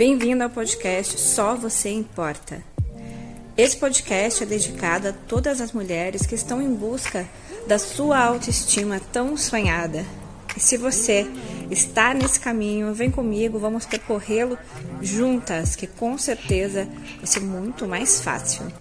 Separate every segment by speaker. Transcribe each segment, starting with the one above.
Speaker 1: Bem-vindo ao podcast Só Você Importa. Esse podcast é dedicado a todas as mulheres que estão em busca da sua autoestima tão sonhada. E se você está nesse caminho, vem comigo, vamos percorrê-lo juntas, que com certeza vai ser muito mais fácil.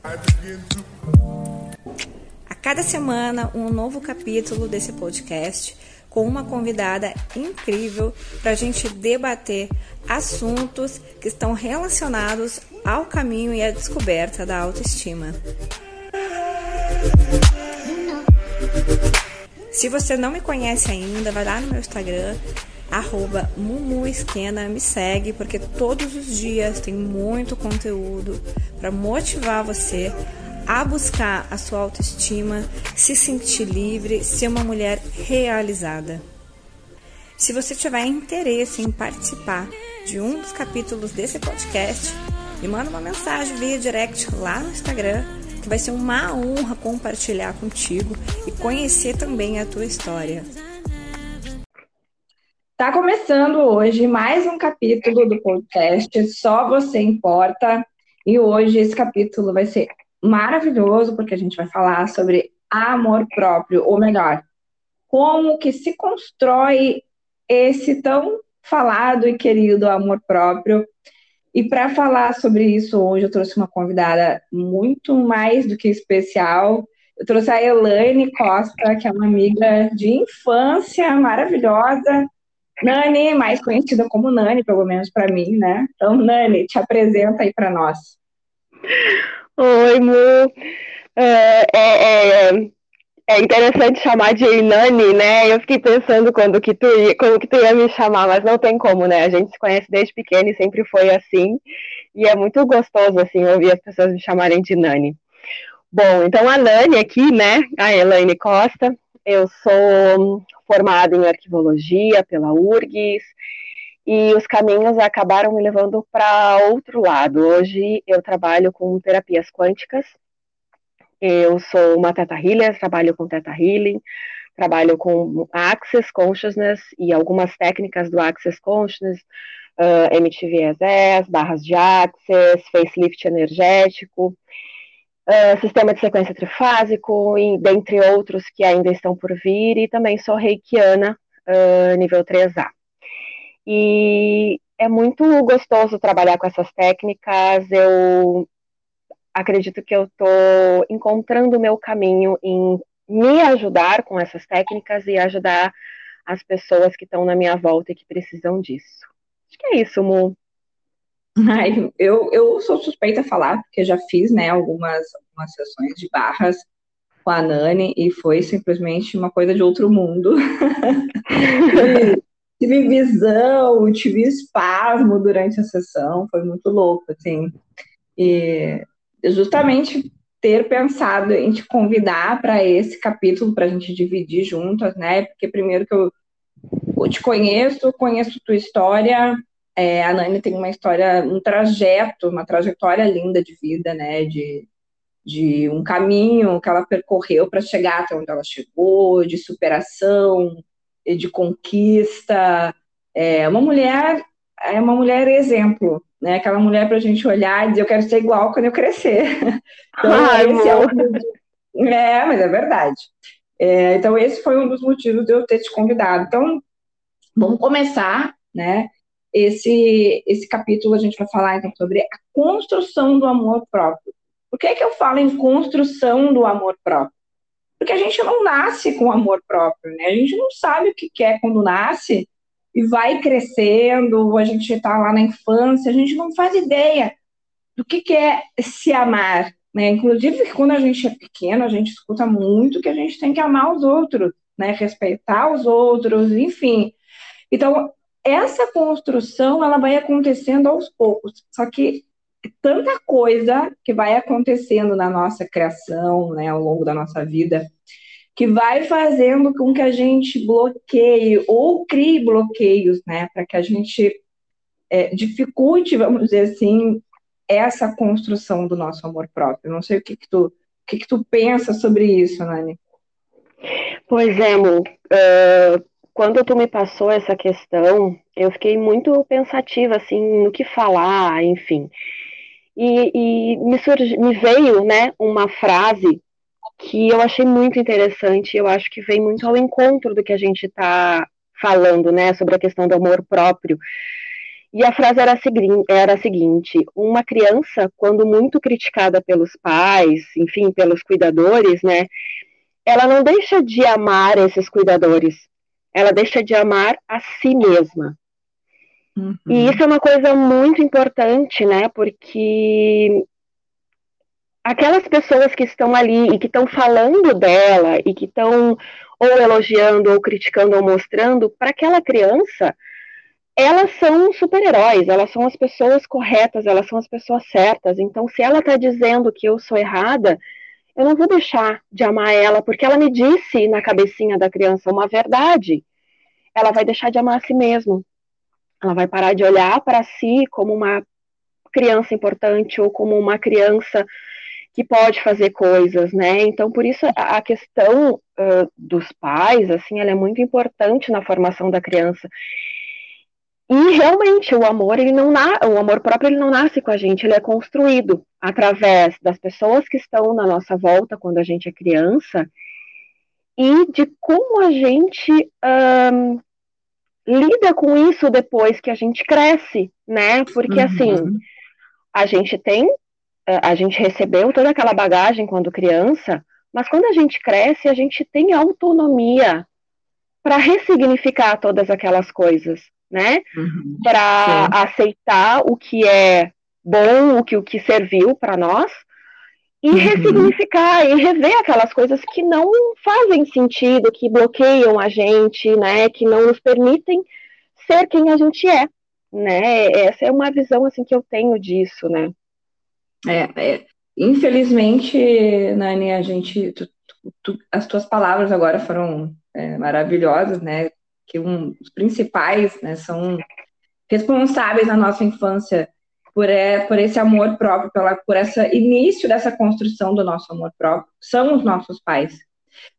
Speaker 1: A cada semana, um novo capítulo desse podcast com uma convidada incrível para a gente debater assuntos que estão relacionados ao caminho e à descoberta da autoestima. Se você não me conhece ainda, vai lá no meu Instagram, arroba Mumuesquena, me segue, porque todos os dias tem muito conteúdo para motivar você a buscar a sua autoestima, se sentir livre, ser uma mulher realizada. Se você tiver interesse em participar de um dos capítulos desse podcast, me manda uma mensagem via direct lá no Instagram, que vai ser uma honra compartilhar contigo e conhecer também a tua história. Tá começando hoje mais um capítulo do podcast Só Você Importa. E hoje esse capítulo vai ser maravilhoso, porque a gente vai falar sobre amor próprio, ou melhor, como que se constrói esse tão falado e querido amor próprio. E para falar sobre isso hoje, eu trouxe uma convidada muito mais do que especial. Eu trouxe a Elaine Costa, que é uma amiga de infância maravilhosa. Nani, mais conhecida como Nani, pelo menos para mim, né? Então, Nani, te apresenta aí para nós.
Speaker 2: Oi, Mu. É, é, é, é, interessante chamar de Nani, né? Eu fiquei pensando quando que tu ia, como que tu ia me chamar, mas não tem como, né? A gente se conhece desde pequeno e sempre foi assim. E é muito gostoso, assim, ouvir as pessoas me chamarem de Nani. Bom, então a Nani aqui, né? A Elaine Costa. Eu sou formada em arquivologia pela URGS e os caminhos acabaram me levando para outro lado. Hoje eu trabalho com terapias quânticas. Eu sou uma Theta Healer, trabalho com Theta Healing, trabalho com Access Consciousness e algumas técnicas do Access Consciousness, uh, MTVSS, barras de Access, facelift energético, uh, sistema de sequência trifásico, e, dentre outros que ainda estão por vir, e também sou reikiana, uh, nível 3A. E é muito gostoso trabalhar com essas técnicas. Eu acredito que eu estou encontrando o meu caminho em me ajudar com essas técnicas e ajudar as pessoas que estão na minha volta e que precisam disso. Acho que é isso, Mu.
Speaker 1: Ai, eu, eu sou suspeita a falar, porque já fiz né, algumas, algumas sessões de barras com a Nani e foi simplesmente uma coisa de outro mundo. tive visão, tive espasmo durante a sessão, foi muito louco, assim. E justamente ter pensado em te convidar para esse capítulo, para a gente dividir juntas, né? Porque primeiro que eu, eu te conheço, conheço tua história, é, a Nani tem uma história, um trajeto, uma trajetória linda de vida, né? De, de um caminho que ela percorreu para chegar até onde ela chegou, de superação, de conquista. É uma mulher é uma mulher exemplo, né? Aquela mulher para a gente olhar e dizer eu quero ser igual quando eu crescer. Então Ai, esse é, o... é, mas é verdade. É, então esse foi um dos motivos de eu ter te convidado. Então vamos começar, né? Esse esse capítulo a gente vai falar então sobre a construção do amor próprio. Por que, é que eu falo em construção do amor próprio? Porque a gente não nasce com amor próprio, né? A gente não sabe o que quer quando nasce e vai crescendo, a gente está lá na infância, a gente não faz ideia do que, que é se amar, né? Inclusive, quando a gente é pequeno, a gente escuta muito que a gente tem que amar os outros, né? Respeitar os outros, enfim. Então, essa construção, ela vai acontecendo aos poucos. Só que tanta coisa que vai acontecendo na nossa criação, né, ao longo da nossa vida, que vai fazendo com que a gente bloqueie ou crie bloqueios, né, para que a gente é, dificulte, vamos dizer assim, essa construção do nosso amor próprio. Não sei o que, que tu, o que, que tu pensa sobre isso, Nani.
Speaker 2: Pois é, Lu. Uh, quando tu me passou essa questão, eu fiquei muito pensativa, assim, no que falar, enfim. E, e me, surgi, me veio, né, uma frase que eu achei muito interessante, eu acho que vem muito ao encontro do que a gente está falando, né, sobre a questão do amor próprio. E a frase era a, segui era a seguinte: uma criança, quando muito criticada pelos pais, enfim, pelos cuidadores, né, ela não deixa de amar esses cuidadores, ela deixa de amar a si mesma. Uhum. E isso é uma coisa muito importante, né, porque aquelas pessoas que estão ali e que estão falando dela e que estão ou elogiando ou criticando ou mostrando para aquela criança elas são super-heróis, elas são as pessoas corretas, elas são as pessoas certas. Então, se ela está dizendo que eu sou errada, eu não vou deixar de amar ela, porque ela me disse na cabecinha da criança uma verdade. Ela vai deixar de amar a si mesma. Ela vai parar de olhar para si como uma criança importante ou como uma criança que pode fazer coisas, né? Então, por isso a questão uh, dos pais, assim, ela é muito importante na formação da criança. E realmente o amor, ele não na... o amor próprio, ele não nasce com a gente, ele é construído através das pessoas que estão na nossa volta quando a gente é criança e de como a gente lida com isso depois que a gente cresce, né? Porque assim, uhum. assim, a gente tem, a gente recebeu toda aquela bagagem quando criança, mas quando a gente cresce, a gente tem autonomia para ressignificar todas aquelas coisas né? Uhum. Para aceitar o que é bom, o que, o que serviu para nós e uhum. ressignificar e rever aquelas coisas que não fazem sentido, que bloqueiam a gente, né? Que não nos permitem ser quem a gente é, né? Essa é uma visão assim que eu tenho disso, né?
Speaker 1: É, é infelizmente, Nani, a gente, tu, tu, as tuas palavras agora foram é, maravilhosas, né? que um, os principais né, são responsáveis na nossa infância por, é, por esse amor próprio, pela, por esse início dessa construção do nosso amor próprio, são os nossos pais.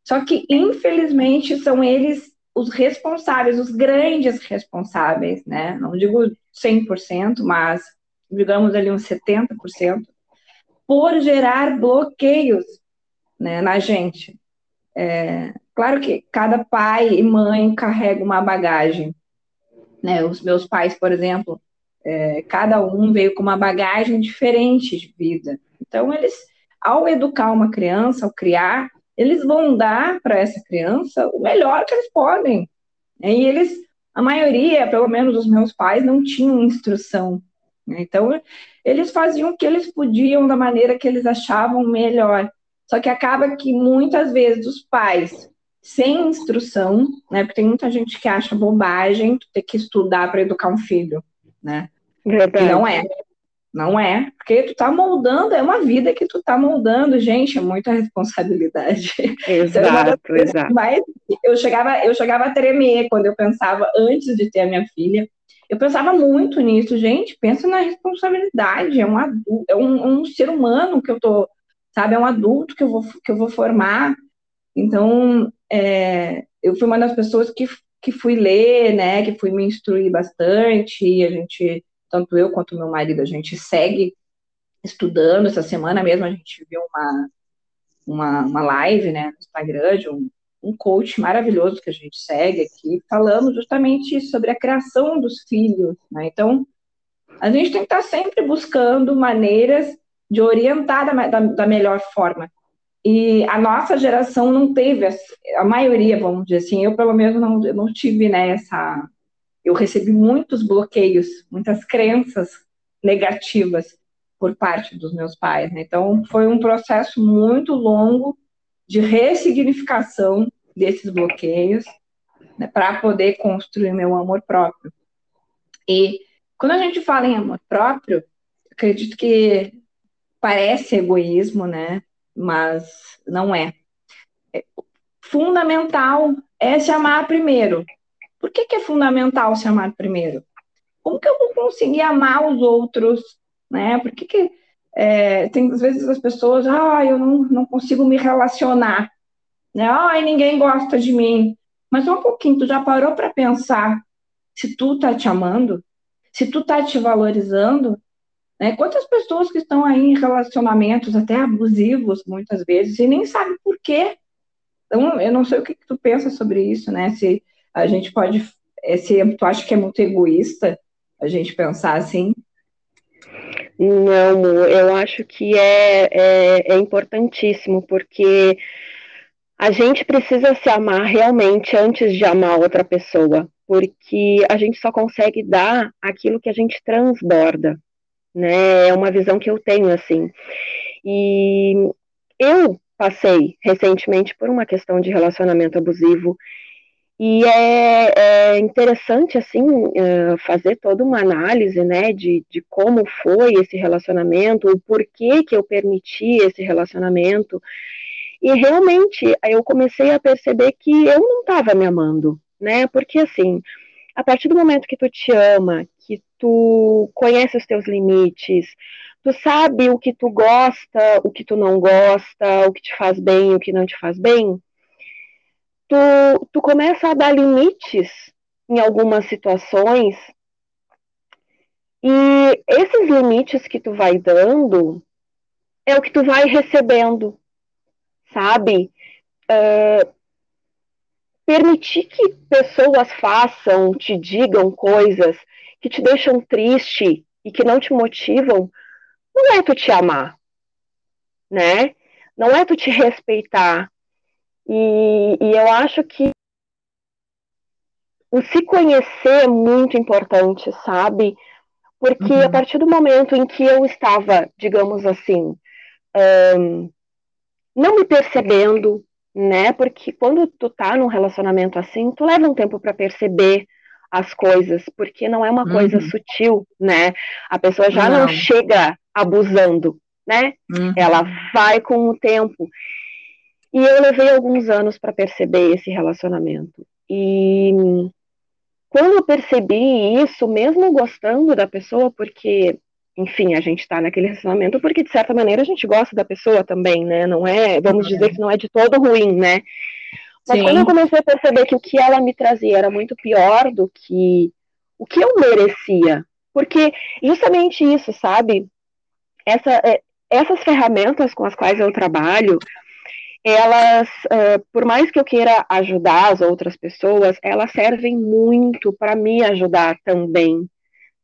Speaker 1: Só que, infelizmente, são eles os responsáveis, os grandes responsáveis, né? Não digo 100%, mas digamos ali uns 70%, por gerar bloqueios né, na gente. É, Claro que cada pai e mãe carrega uma bagagem. Né? Os meus pais, por exemplo, é, cada um veio com uma bagagem diferente de vida. Então, eles, ao educar uma criança, ao criar, eles vão dar para essa criança o melhor que eles podem. E eles, a maioria, pelo menos os meus pais, não tinham instrução. Né? Então, eles faziam o que eles podiam da maneira que eles achavam melhor. Só que acaba que muitas vezes os pais sem instrução, né? Porque tem muita gente que acha bobagem ter que estudar para educar um filho, né? Verdade. E não é. Não é, porque tu tá moldando, é uma vida que tu tá moldando, gente, é muita responsabilidade.
Speaker 2: Exato, exato.
Speaker 1: Mas eu chegava, eu chegava a tremer quando eu pensava, antes de ter a minha filha, eu pensava muito nisso, gente, pensa na responsabilidade, é um adulto, é um, um ser humano que eu tô, sabe, é um adulto que eu vou, que eu vou formar, então, é, eu fui uma das pessoas que, que fui ler, né, que fui me instruir bastante, e a gente, tanto eu quanto meu marido, a gente segue estudando. Essa semana mesmo a gente viu uma, uma, uma live, né, no Instagram de um, um coach maravilhoso que a gente segue aqui, falando justamente sobre a criação dos filhos, né, então a gente tem que estar sempre buscando maneiras de orientar da, da, da melhor forma e a nossa geração não teve, a maioria, vamos dizer assim, eu pelo menos não, não tive né, essa. Eu recebi muitos bloqueios, muitas crenças negativas por parte dos meus pais. Né? Então, foi um processo muito longo de ressignificação desses bloqueios né, para poder construir meu amor próprio. E quando a gente fala em amor próprio, acredito que parece egoísmo, né? Mas não é. é. Fundamental é se amar primeiro. Por que, que é fundamental se amar primeiro? Como que eu vou conseguir amar os outros? Né? Por que, que é, tem às vezes as pessoas, ah, eu não, não consigo me relacionar, né? Ai, ninguém gosta de mim. Mas um pouquinho, tu já parou para pensar se tu tá te amando? Se tu tá te valorizando? Né? Quantas pessoas que estão aí em relacionamentos até abusivos, muitas vezes, e nem sabem por quê. Então, eu não sei o que, que tu pensa sobre isso, né? Se a gente pode, eh, se tu acha que é muito egoísta a gente pensar assim,
Speaker 2: não, eu acho que é, é, é, importantíssimo, porque a gente precisa se amar realmente antes de amar outra pessoa, porque a gente só consegue dar aquilo que a gente transborda, né? É uma visão que eu tenho assim. E eu passei recentemente por uma questão de relacionamento abusivo e é, é, interessante, assim, é, fazer toda uma análise, né, de, de como foi esse relacionamento, o porquê que eu permiti esse relacionamento, e realmente eu comecei a perceber que eu não estava me amando, né? Porque assim, a partir do momento que tu te ama, que tu conhece os teus limites, tu sabe o que tu gosta, o que tu não gosta, o que te faz bem, o que não te faz bem, tu, tu começa a dar limites em algumas situações e esses limites que tu vai dando é o que tu vai recebendo sabe? É, permitir que pessoas façam, te digam coisas que te deixam triste e que não te motivam, não é tu te amar, né? Não é tu te respeitar. E, e eu acho que o se conhecer é muito importante, sabe? Porque uhum. a partir do momento em que eu estava, digamos assim, um, não me percebendo, né? Porque quando tu tá num relacionamento assim, tu leva um tempo para perceber as coisas, porque não é uma uhum. coisa sutil, né? A pessoa já não, não chega abusando, né? Uhum. Ela vai com o tempo. E eu levei alguns anos para perceber esse relacionamento. E quando eu percebi isso, mesmo gostando da pessoa, porque enfim, a gente está naquele relacionamento porque, de certa maneira, a gente gosta da pessoa também, né? Não é, vamos dizer que não é de todo ruim, né? Mas Sim. quando eu comecei a perceber que o que ela me trazia era muito pior do que o que eu merecia, porque justamente isso, sabe? Essa, é, essas ferramentas com as quais eu trabalho, elas, uh, por mais que eu queira ajudar as outras pessoas, elas servem muito para me ajudar também,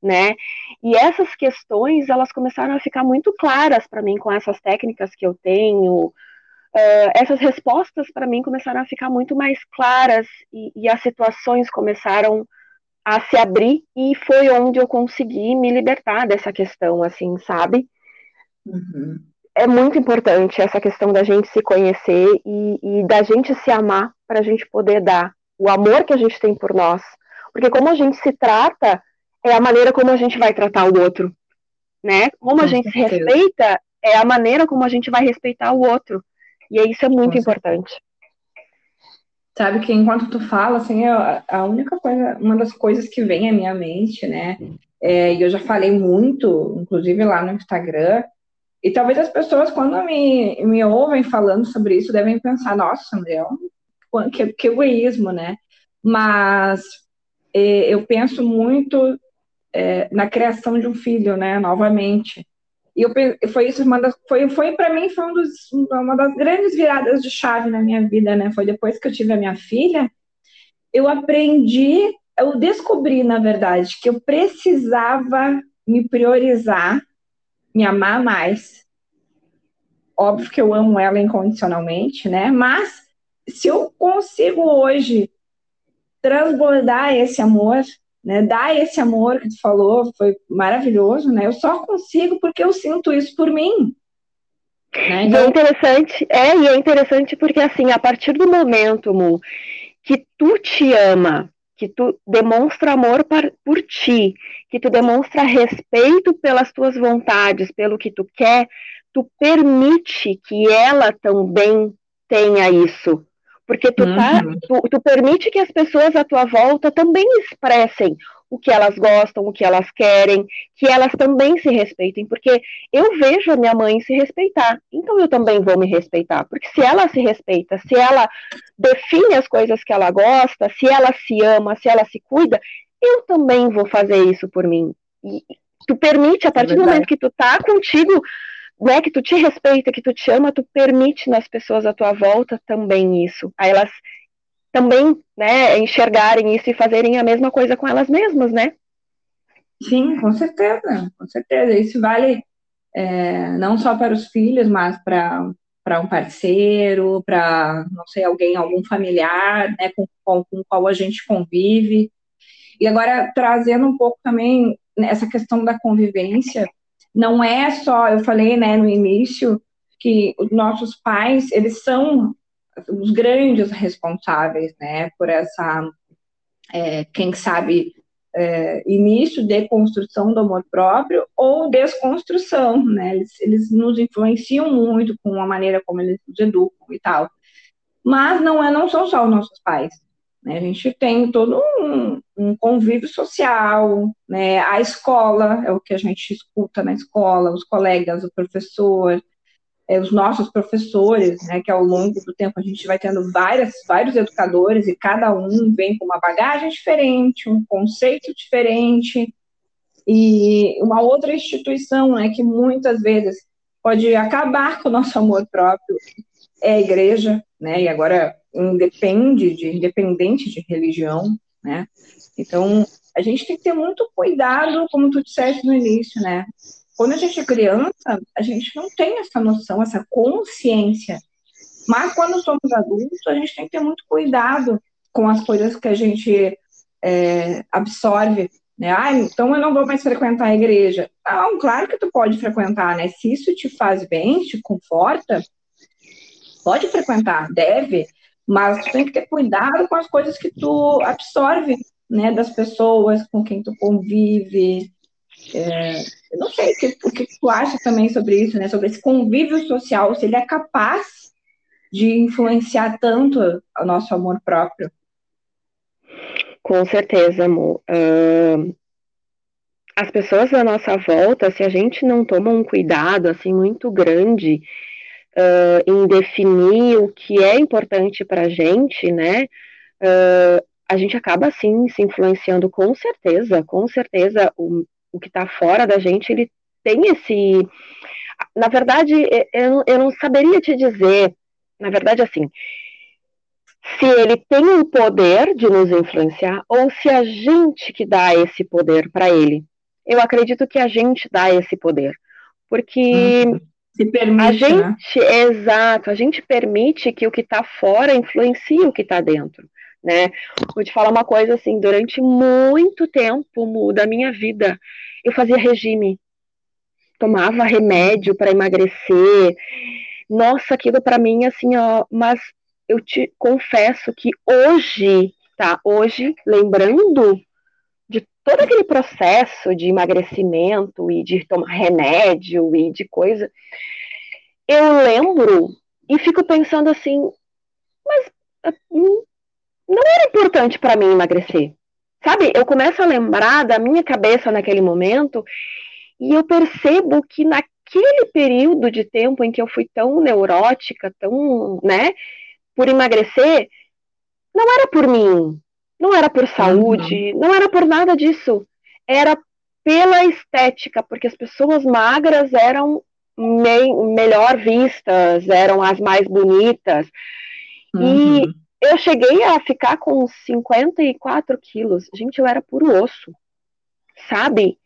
Speaker 2: né? E essas questões, elas começaram a ficar muito claras para mim com essas técnicas que eu tenho. Uh, essas respostas para mim começaram a ficar muito mais claras e, e, as situações começaram a se abrir e foi onde eu consegui me libertar dessa questão, assim, sabe? Uhum. É muito importante essa questão da gente se conhecer e, e da gente se amar para a gente poder dar o amor que a gente tem por nós. Porque como a gente se trata, é a maneira como a gente vai tratar o outro, né? Como a gente se respeita é a maneira como a gente vai respeitar o outro. E isso é muito Com importante.
Speaker 1: Sabe que enquanto tu fala, assim, a única coisa, uma das coisas que vem à minha mente, né? É, e eu já falei muito, inclusive lá no Instagram, e talvez as pessoas, quando me, me ouvem falando sobre isso, devem pensar, nossa, André, que, que egoísmo, né? Mas é, eu penso muito é, na criação de um filho, né, novamente. E eu, foi isso, uma das, foi, foi para mim foi um dos, uma das grandes viradas de chave na minha vida, né? Foi depois que eu tive a minha filha, eu aprendi, eu descobri, na verdade, que eu precisava me priorizar, me amar mais. Óbvio que eu amo ela incondicionalmente, né? Mas se eu consigo hoje transbordar esse amor, né, dar esse amor que tu falou foi maravilhoso, né? Eu só consigo porque eu sinto isso por mim.
Speaker 2: Né? Então... E é interessante, é, e é interessante porque assim, a partir do momento, Mu, que tu te ama, que tu demonstra amor par, por ti, que tu demonstra respeito pelas tuas vontades, pelo que tu quer, tu permite que ela também tenha isso. Porque tu, tá, uhum. tu, tu permite que as pessoas à tua volta também expressem o que elas gostam, o que elas querem, que elas também se respeitem, porque eu vejo a minha mãe se respeitar, então eu também vou me respeitar, porque se ela se respeita, se ela define as coisas que ela gosta, se ela se ama, se ela se cuida, eu também vou fazer isso por mim. E tu permite, a partir é do momento que tu tá contigo, né, que tu te respeita, que tu te ama, tu permite nas pessoas à tua volta também isso. Aí elas também, né, enxergarem isso e fazerem a mesma coisa com elas mesmas, né?
Speaker 1: Sim, com certeza, com certeza. Isso vale é, não só para os filhos, mas para para um parceiro, para não sei alguém, algum familiar, né, com, com, com qual a gente convive. E agora trazendo um pouco também essa questão da convivência, não é só, eu falei, né, no início que os nossos pais, eles são os grandes responsáveis, né, por essa, é, quem sabe, é, início de construção do amor próprio ou desconstrução, né, eles, eles nos influenciam muito com a maneira como eles nos educam e tal. Mas não, é, não são só os nossos pais, né, a gente tem todo um, um convívio social, né, a escola é o que a gente escuta na escola, os colegas, o professor, é, os nossos professores, né, que ao longo do tempo a gente vai tendo várias, vários educadores e cada um vem com uma bagagem diferente, um conceito diferente, e uma outra instituição né, que muitas vezes pode acabar com o nosso amor próprio é a igreja, né, e agora independe de, independente de religião, né, então a gente tem que ter muito cuidado, como tu disseste no início, né, quando a gente é criança, a gente não tem essa noção, essa consciência. Mas quando somos adultos, a gente tem que ter muito cuidado com as coisas que a gente é, absorve. Né? Ah, então eu não vou mais frequentar a igreja. Não, claro que tu pode frequentar, né? Se isso te faz bem, te conforta, pode frequentar, deve, mas tu tem que ter cuidado com as coisas que tu absorve, né? Das pessoas com quem tu convive, é, eu não sei o que, o que tu acha também sobre isso, né? Sobre esse convívio social, se ele é capaz de influenciar tanto o nosso amor próprio.
Speaker 2: Com certeza, amor. Uh, as pessoas à nossa volta, se a gente não toma um cuidado assim muito grande uh, em definir o que é importante para a gente, né? Uh, a gente acaba assim se influenciando com certeza, com certeza o, o que está fora da gente, ele tem esse. Na verdade, eu, eu não saberia te dizer, na verdade, assim, se ele tem o poder de nos influenciar ou se a gente que dá esse poder para ele. Eu acredito que a gente dá esse poder, porque
Speaker 1: hum, se permite,
Speaker 2: a né? gente, né? exato, a gente permite que o que está fora influencie o que está dentro, né? Vou te falar uma coisa assim, durante muito tempo da minha vida, eu fazia regime, tomava remédio para emagrecer. Nossa, aquilo para mim, assim, ó, mas eu te confesso que hoje, tá? Hoje, lembrando todo aquele processo de emagrecimento e de tomar remédio e de coisa, eu lembro e fico pensando assim, mas hum, não era importante para mim emagrecer. Sabe, eu começo a lembrar da minha cabeça naquele momento e eu percebo que naquele período de tempo em que eu fui tão neurótica, tão, né, por emagrecer, não era por mim, não era por saúde, não era por nada disso. Era pela estética, porque as pessoas magras eram me melhor vistas, eram as mais bonitas. Uhum. E eu cheguei a ficar com 54 quilos. Gente, eu era puro osso, sabe?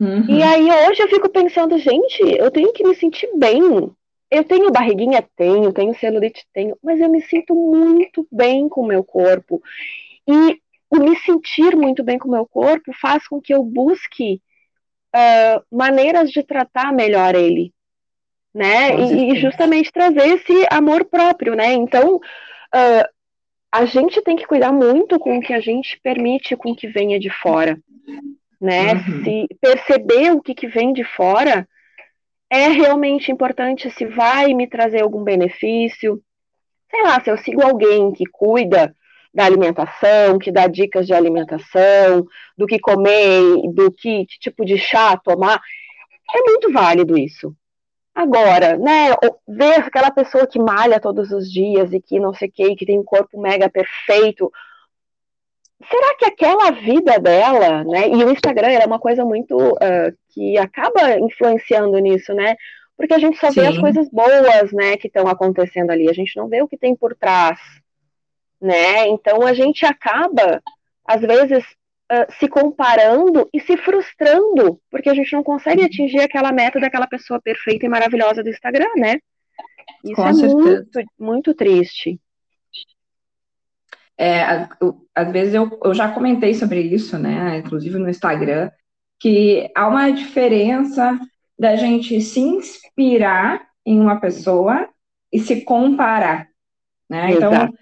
Speaker 2: Uhum. E aí hoje eu fico pensando, gente, eu tenho que me sentir bem. Eu tenho barriguinha? Tenho, tenho celulite? Tenho, mas eu me sinto muito bem com o meu corpo. E o me sentir muito bem com o meu corpo faz com que eu busque uh, maneiras de tratar melhor ele, né? E, e, justamente trazer esse amor próprio, né? Então, uh, a gente tem que cuidar muito com o que a gente permite com que venha de fora né? Uhum. Se perceber o que, que vem de fora é realmente importante, se vai me trazer algum benefício. Sei lá, se eu sigo alguém que cuida da alimentação, que dá dicas de alimentação, do que comer, do que, que tipo de chá tomar. É muito válido isso. Agora, né, ver aquela pessoa que malha todos os dias e que não sei o que, que tem um corpo mega perfeito, será que aquela vida dela, né? E o Instagram é uma coisa muito uh, que acaba influenciando nisso, né? Porque a gente só Sim. vê as coisas boas, né, que estão acontecendo ali. A gente não vê o que tem por trás, né? Então a gente acaba, às vezes, uh, se comparando e se frustrando, porque a gente não consegue uhum. atingir aquela meta daquela pessoa perfeita e maravilhosa do Instagram, né? Isso Com é certeza. muito, muito triste.
Speaker 1: É, às vezes eu, eu já comentei sobre isso, né? Inclusive no Instagram, que há uma diferença da gente se inspirar em uma pessoa e se comparar, né? Então,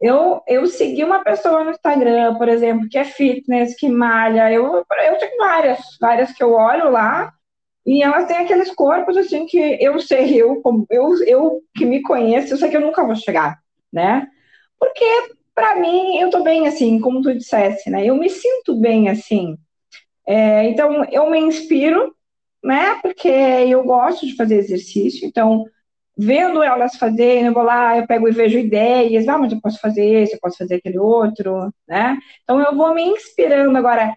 Speaker 1: eu, eu segui uma pessoa no Instagram, por exemplo, que é fitness, que malha, eu, eu tenho várias, várias que eu olho lá, e elas têm aqueles corpos, assim, que eu sei, eu, eu, eu que me conheço, eu sei que eu nunca vou chegar, né? Porque para mim, eu tô bem assim, como tu dissesse, né? Eu me sinto bem assim. É, então, eu me inspiro, né? Porque eu gosto de fazer exercício. Então, vendo elas fazendo, eu vou lá, eu pego e vejo ideias. Ah, mas eu posso fazer esse, eu posso fazer aquele outro, né? Então, eu vou me inspirando. Agora,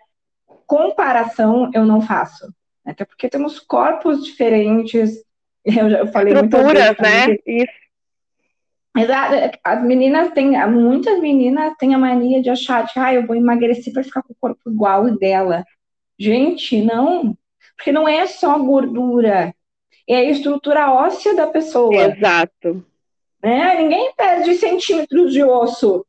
Speaker 1: comparação eu não faço. Até porque temos corpos diferentes. Eu, já, falei
Speaker 2: Estruturas, né? Isso.
Speaker 1: Exato. As meninas têm, muitas meninas têm a mania de achar que ah, eu vou emagrecer para ficar com o corpo igual dela. Gente, não. Porque não é só gordura, é a estrutura óssea da pessoa.
Speaker 2: Exato.
Speaker 1: Né? Ninguém perde centímetros de osso.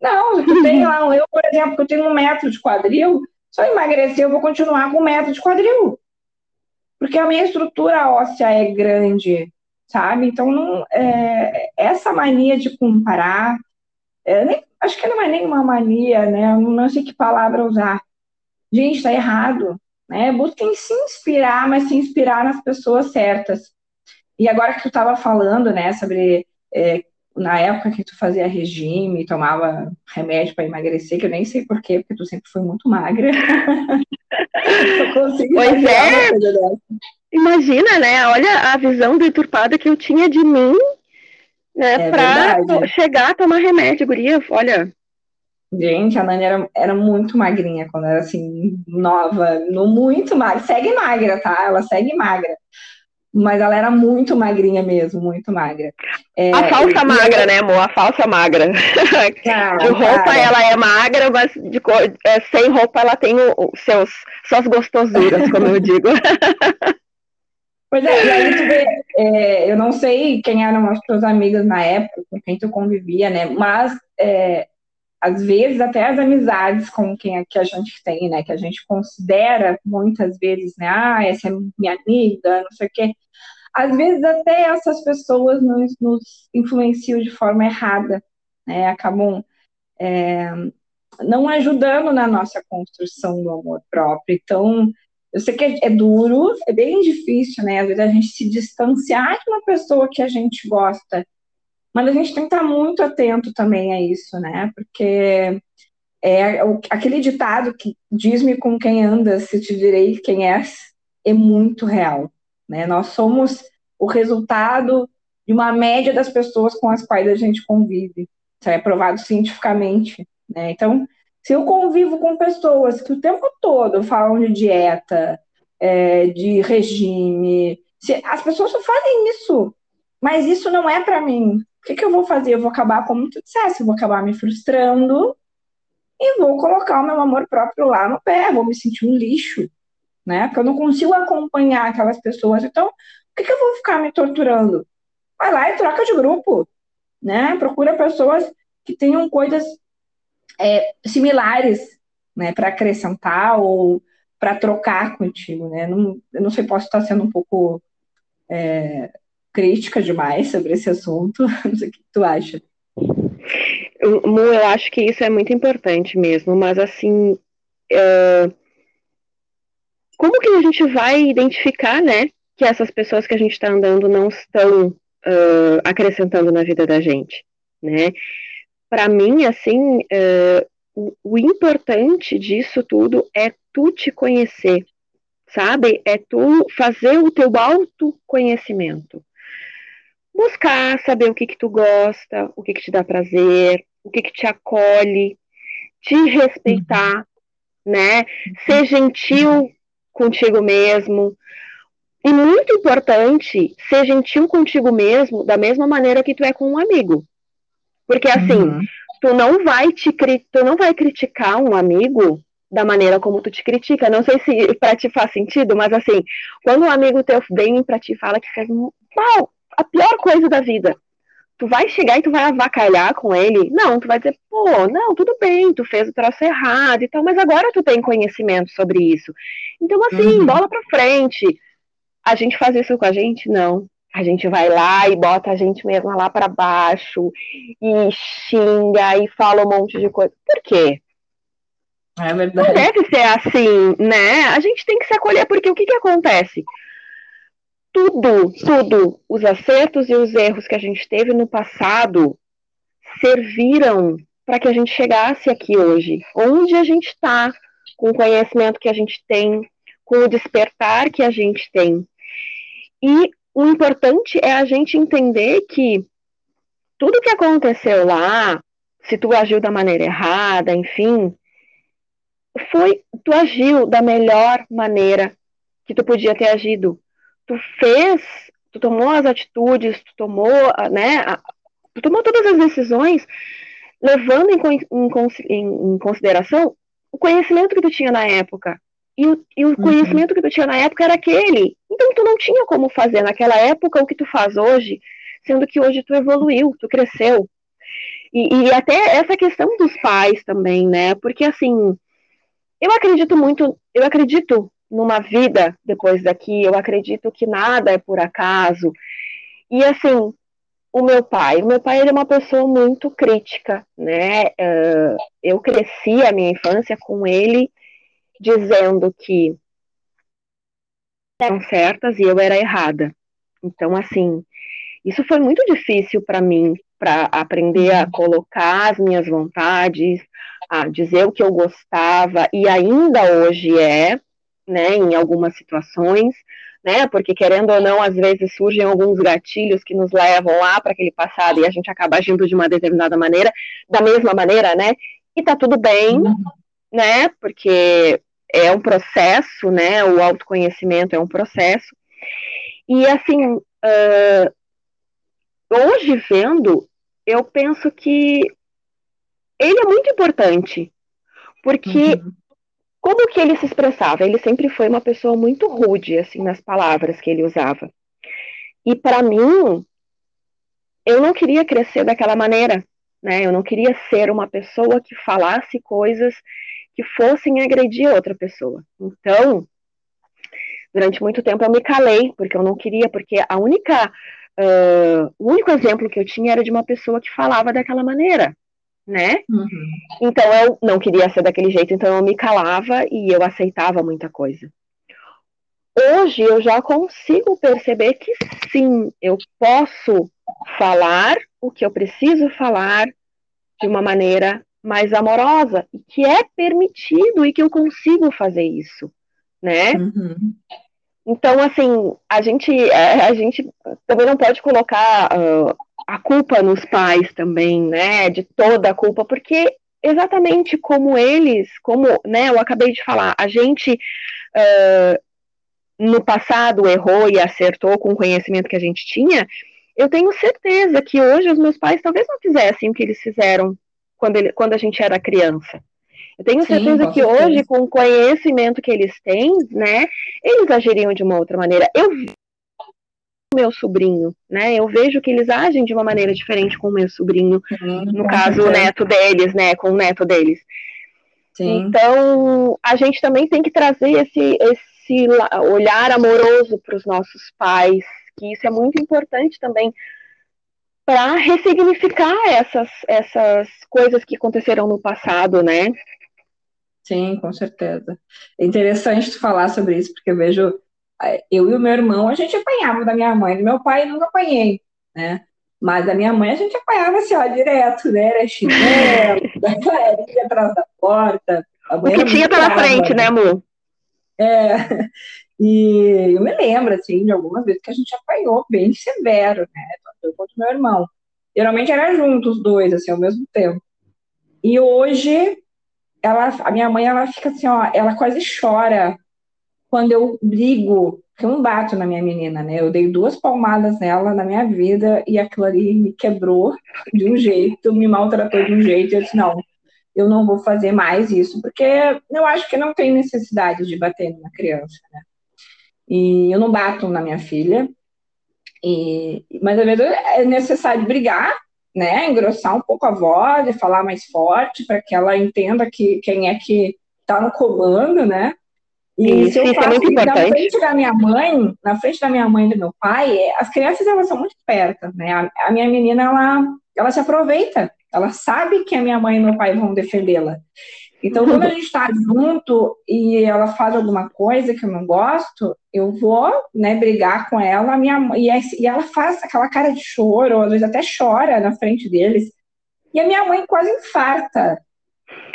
Speaker 1: Não, tu tem lá, eu, por exemplo, que eu tenho um metro de quadril, se eu emagrecer, eu vou continuar com um metro de quadril. Porque a minha estrutura óssea é grande sabe? Então, não, é, essa mania de comparar, é, nem, acho que não é nenhuma mania, né? Eu não sei que palavra usar. Gente, está errado. Né? Busquem se inspirar, mas se inspirar nas pessoas certas. E agora que tu estava falando, né, sobre é, na época que tu fazia regime, tomava remédio para emagrecer, que eu nem sei porquê, porque tu sempre foi muito magra.
Speaker 2: pois é. Imagina, né? Olha a visão deturpada que eu tinha de mim, né? É para chegar a tomar remédio, guria. Olha.
Speaker 1: Gente, a Nani era, era muito magrinha quando era assim, nova, no muito magra. Segue magra, tá? Ela segue magra. Mas ela era muito magrinha mesmo, muito magra.
Speaker 2: É, a falsa magra, né, amor? A falsa magra. Cara, de roupa cara. ela é magra, mas de, é, sem roupa ela tem o seus, suas gostosuras, como eu digo.
Speaker 1: Pois é, e aí tu vê, é, eu não sei quem eram as tuas amigas na época, com quem tu convivia, né? Mas é, às vezes até as amizades com quem é que a gente tem, né? Que a gente considera muitas vezes, né? Ah, essa é minha amiga, não sei o quê. Às vezes até essas pessoas nos, nos influenciam de forma errada, né? Acabam é, não ajudando na nossa construção do amor próprio. Então, eu sei que é, é, duro, é bem difícil, né? Às vezes a gente se distanciar de uma pessoa que a gente gosta, mas a gente tem que estar muito atento também a isso, né? Porque é aquele ditado que diz-me com quem andas, se te direi quem és, é muito real, né? Nós somos o resultado de uma média das pessoas com as quais a gente convive. Isso é provado cientificamente, né? Então, se eu convivo com pessoas que o tempo todo falam de dieta, é, de regime, se, as pessoas só fazem isso, mas isso não é para mim. O que, que, eu vou fazer? Eu vou acabar, como tu dissesse, eu vou acabar me frustrando e vou colocar o meu amor próprio lá no pé, vou me sentir um lixo, né? Porque eu não consigo acompanhar aquelas pessoas. Então, o que, que eu vou ficar me torturando? Vai lá e troca de grupo, né? Procura pessoas que tenham coisas é, similares, né, para acrescentar ou para trocar contigo, né? Não, eu não sei, posso estar sendo um pouco é, crítica demais sobre esse assunto. Não sei o que tu acha.
Speaker 2: Eu, eu acho que isso é muito importante mesmo, mas assim, uh, como que a gente vai identificar, né, que essas pessoas que a gente está andando não estão uh, acrescentando na vida da gente, né? para mim, assim, uh, o, o importante disso tudo é tu te conhecer, sabe? É tu fazer o teu autoconhecimento. Buscar saber o que que tu gosta, o que que te dá prazer, o que que te acolhe, te respeitar, uhum. né? Ser gentil contigo mesmo. E muito importante, ser gentil contigo mesmo da mesma maneira que tu é com um amigo. Porque assim, uhum. tu não vai te tu não vai criticar um amigo da maneira como tu te critica. Não sei se para ti faz sentido, mas assim, quando um amigo teu vem para ti fala que fez mal, a pior coisa da vida, tu vai chegar e tu vai avacalhar com ele? Não, tu vai dizer, pô, não, tudo bem, tu fez o troço errado e tal, mas agora tu tem conhecimento sobre isso. Então, assim, uhum. bola pra frente. A gente faz isso com a gente? Não. A gente vai lá e bota a gente mesma lá para baixo e xinga e fala um monte de coisa. Por quê?
Speaker 1: É verdade.
Speaker 2: Não deve ser assim, né? A gente tem que se acolher, porque o que, que acontece? Tudo, tudo, os acertos e os erros que a gente teve no passado serviram para que a gente chegasse aqui hoje, onde a gente está, com o conhecimento que a gente tem, com o despertar que a gente tem. E o importante é a gente entender que tudo que aconteceu lá, se tu agiu da maneira errada, enfim, foi tu agiu da melhor maneira que tu podia ter agido. Tu fez, tu tomou as atitudes, tu tomou, né, tu tomou todas as decisões levando em, em, em consideração o conhecimento que tu tinha na época. E o, e o uhum. conhecimento que tu tinha na época era aquele. Então tu não tinha como fazer naquela época o que tu faz hoje, sendo que hoje tu evoluiu, tu cresceu. E, e até essa questão dos pais também, né? Porque assim, eu acredito muito, eu acredito numa vida depois daqui, eu acredito que nada é por acaso. E assim, o meu pai, o meu pai ele é uma pessoa muito crítica, né? Uh, eu cresci a minha infância com ele dizendo que eram certas e eu era errada. Então, assim, isso foi muito difícil para mim, para aprender a colocar as minhas vontades, a dizer o que eu gostava, e ainda hoje é, né, em algumas situações, né, porque querendo ou não, às vezes surgem alguns gatilhos que nos levam lá para aquele passado e a gente acaba agindo de uma determinada maneira, da mesma maneira, né, e tá tudo bem, uhum. né, porque é um processo, né, o autoconhecimento é um processo, e assim, uh, hoje vendo, eu penso que ele é muito importante, porque uhum. Como que ele se expressava? Ele sempre foi uma pessoa muito rude, assim, nas palavras que ele usava. E para mim, eu não queria crescer daquela maneira, né? Eu não queria ser uma pessoa que falasse coisas que fossem agredir outra pessoa. Então, durante muito tempo eu me calei, porque eu não queria, porque a única, uh, o único exemplo que eu tinha era de uma pessoa que falava daquela maneira né? Uhum. Então eu não queria ser daquele jeito, então eu me calava e eu aceitava muita coisa. Hoje eu já consigo perceber que sim, eu posso falar o que eu preciso falar de uma maneira mais amorosa e que é permitido e que eu consigo fazer isso, né? Uhum. Então, assim, a gente, é, a gente também não pode colocar uh, a culpa nos pais também, né? De toda a culpa, porque exatamente como eles, como né, eu acabei de falar, a gente uh, no passado errou e acertou com o conhecimento que a gente tinha, eu tenho certeza que hoje os meus pais talvez não fizessem o que eles fizeram quando, ele, quando a gente era criança. Eu tenho Sim, certeza que certeza. hoje, com o conhecimento que eles têm, né, eles agiriam de uma outra maneira. Eu meu sobrinho, né? Eu vejo que eles agem de uma maneira diferente com o meu sobrinho, Sim, no caso, o neto deles, né? Com o neto deles. Sim. Então, a gente também tem que trazer esse, esse olhar amoroso para os nossos pais, que isso é muito importante também para ressignificar essas, essas coisas que aconteceram no passado, né?
Speaker 1: Sim, com certeza. É interessante tu falar sobre isso, porque eu vejo eu e o meu irmão, a gente apanhava da minha mãe, do meu pai nunca apanhei, né? Mas a minha mãe a gente apanhava assim, ó, direto, né? Era chinelo, da atrás da porta.
Speaker 2: O que tinha pela frente, né, amor?
Speaker 1: É. E eu me lembro, assim, de algumas vezes que a gente apanhou bem severo, né? Eu contra meu irmão. Geralmente era juntos os dois, assim, ao mesmo tempo. E hoje, ela, a minha mãe, ela fica assim, ó, ela quase chora quando eu brigo, que eu não bato na minha menina, né? Eu dei duas palmadas nela na minha vida e aquilo ali me quebrou de um jeito, me maltratou de um jeito. Eu disse, não, eu não vou fazer mais isso, porque eu acho que não tem necessidade de bater na criança, né? E eu não bato na minha filha, e, mas às vezes é necessário brigar, né? Engrossar um pouco a voz e falar mais forte para que ela entenda que quem é que está no comando, né? E isso, se eu é faço é na frente da minha mãe, na frente da minha mãe e do meu pai, é, as crianças elas são muito espertas, né? A, a minha menina ela, ela se aproveita, ela sabe que a minha mãe e meu pai vão defendê-la. Então, quando a gente está junto e ela faz alguma coisa que eu não gosto, eu vou, né, brigar com ela, minha, e, e ela faz aquela cara de choro, ou às vezes até chora na frente deles. E a minha mãe quase infarta.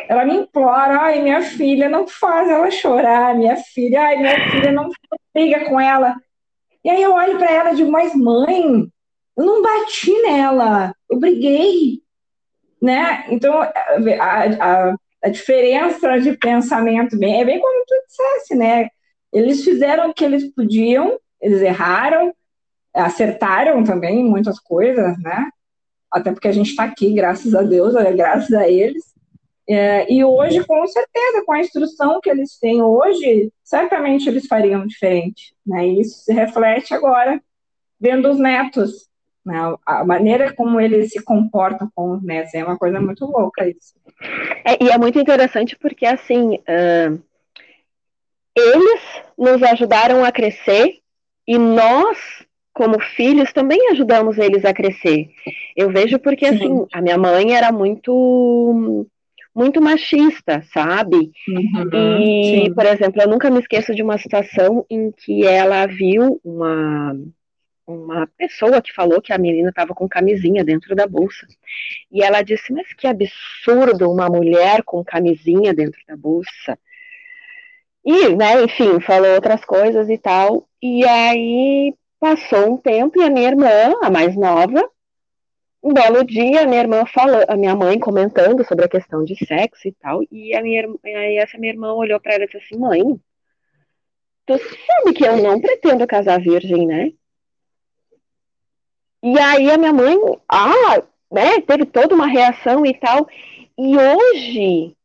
Speaker 1: Ela me implora, ai, minha filha, não faz ela chorar, minha filha, ai, minha filha, não briga com ela. E aí eu olho para ela e digo, mas mãe, eu não bati nela, eu briguei, né? Então, a, a, a diferença de pensamento bem, é bem como tu dissesse, né? Eles fizeram o que eles podiam, eles erraram, acertaram também muitas coisas, né? Até porque a gente está aqui, graças a Deus, graças a eles. É, e hoje, com certeza, com a instrução que eles têm hoje, certamente eles fariam diferente. Né? E isso se reflete agora vendo os netos. Né? A maneira como eles se comportam com os netos é uma coisa muito louca isso.
Speaker 2: É, e é muito interessante porque, assim, uh, eles nos ajudaram a crescer e nós, como filhos, também ajudamos eles a crescer. Eu vejo porque, Sim. assim, a minha mãe era muito muito machista, sabe? Uhum, e, sim. por exemplo, eu nunca me esqueço de uma situação em que ela viu uma uma pessoa que falou que a menina estava com camisinha dentro da bolsa. E ela disse: Mas que absurdo uma mulher com camisinha dentro da bolsa. E, né, enfim, falou outras coisas e tal. E aí passou um tempo e a minha irmã, a mais nova, um belo dia, minha irmã falou, a minha mãe comentando sobre a questão de sexo e tal, e a minha, aí essa minha irmã olhou para ela e disse assim: Mãe, tu sabe que eu não pretendo casar virgem, né? E aí a minha mãe, ah, né, teve toda uma reação e tal. E hoje,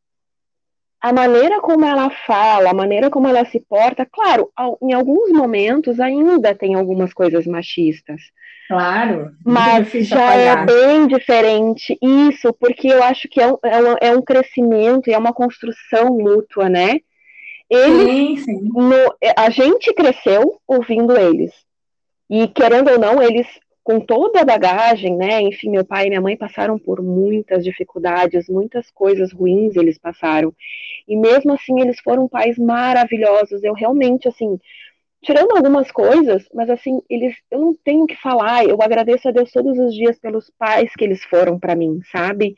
Speaker 2: a maneira como ela fala, a maneira como ela se porta, claro, em alguns momentos ainda tem algumas coisas machistas.
Speaker 1: Claro.
Speaker 2: Mas já é bem diferente isso, porque eu acho que é um, é um, é um crescimento e é uma construção mútua, né? Eles, sim, sim. No, a gente cresceu ouvindo eles. E querendo ou não, eles com toda a bagagem, né? Enfim, meu pai e minha mãe passaram por muitas dificuldades, muitas coisas ruins eles passaram. E mesmo assim, eles foram pais maravilhosos. Eu realmente, assim, tirando algumas coisas, mas assim, eles, eu não tenho que falar. Eu agradeço a Deus todos os dias pelos pais que eles foram para mim, sabe?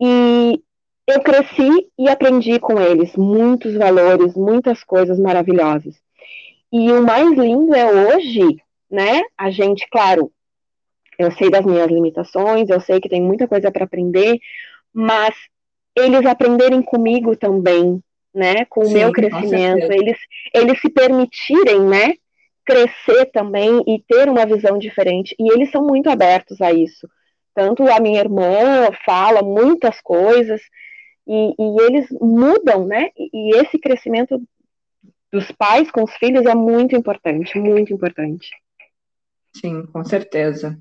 Speaker 2: E eu cresci e aprendi com eles muitos valores, muitas coisas maravilhosas. E o mais lindo é hoje, né? A gente, claro, eu sei das minhas limitações, eu sei que tem muita coisa para aprender, mas eles aprenderem comigo também, né, com Sim, o meu crescimento, eles, eles se permitirem, né, crescer também e ter uma visão diferente. E eles são muito abertos a isso. Tanto a minha irmã fala muitas coisas e, e eles mudam, né? E, e esse crescimento dos pais com os filhos é muito importante, muito importante.
Speaker 1: Sim, com certeza.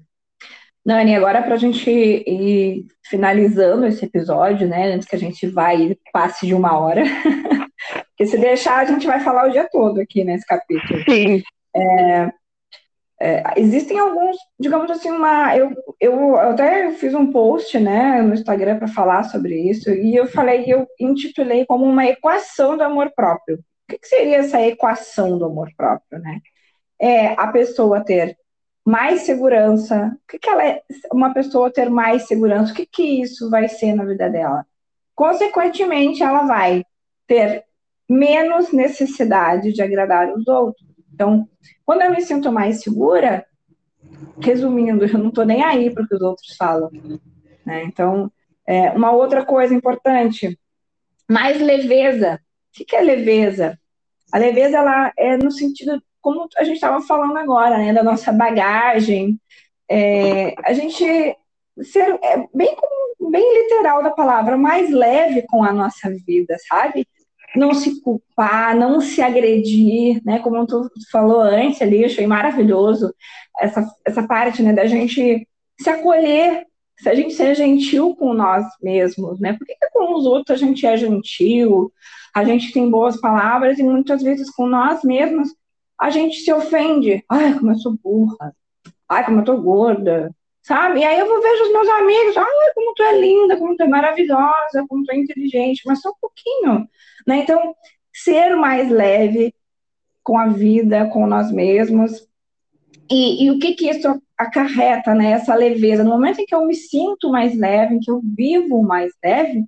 Speaker 1: Nani, agora para a gente ir finalizando esse episódio, né? Antes que a gente vá e passe de uma hora. Porque se deixar, a gente vai falar o dia todo aqui nesse capítulo.
Speaker 2: Sim.
Speaker 1: É, é, existem alguns, digamos assim, uma. Eu, eu, eu até fiz um post né, no Instagram para falar sobre isso, e eu falei, eu intitulei como uma equação do amor próprio. O que, que seria essa equação do amor próprio, né? É a pessoa ter mais segurança. O que, que ela é, uma pessoa ter mais segurança? O que, que isso vai ser na vida dela? Consequentemente, ela vai ter menos necessidade de agradar os outros. Então, quando eu me sinto mais segura, resumindo, eu não estou nem aí para o que os outros falam. Né? Então, é, uma outra coisa importante, mais leveza. O que é leveza? A leveza ela é no sentido, como a gente estava falando agora, né, da nossa bagagem. É, a gente ser é, bem, bem literal da palavra, mais leve com a nossa vida, sabe? Não se culpar, não se agredir, né? Como tu falou antes ali, eu achei maravilhoso essa, essa parte, né, da gente se acolher se a gente ser gentil com nós mesmos, né? Por que, que, com os outros a gente é gentil, a gente tem boas palavras e muitas vezes com nós mesmos a gente se ofende. Ai, como eu sou burra. Ai, como eu tô gorda. Sabe? E aí eu ver os meus amigos. Ai, como tu é linda, como tu é maravilhosa, como tu é inteligente. Mas só um pouquinho. Né? Então, ser mais leve com a vida, com nós mesmos. E, e o que que isso acarreta, né, essa leveza. No momento em que eu me sinto mais leve, em que eu vivo mais leve,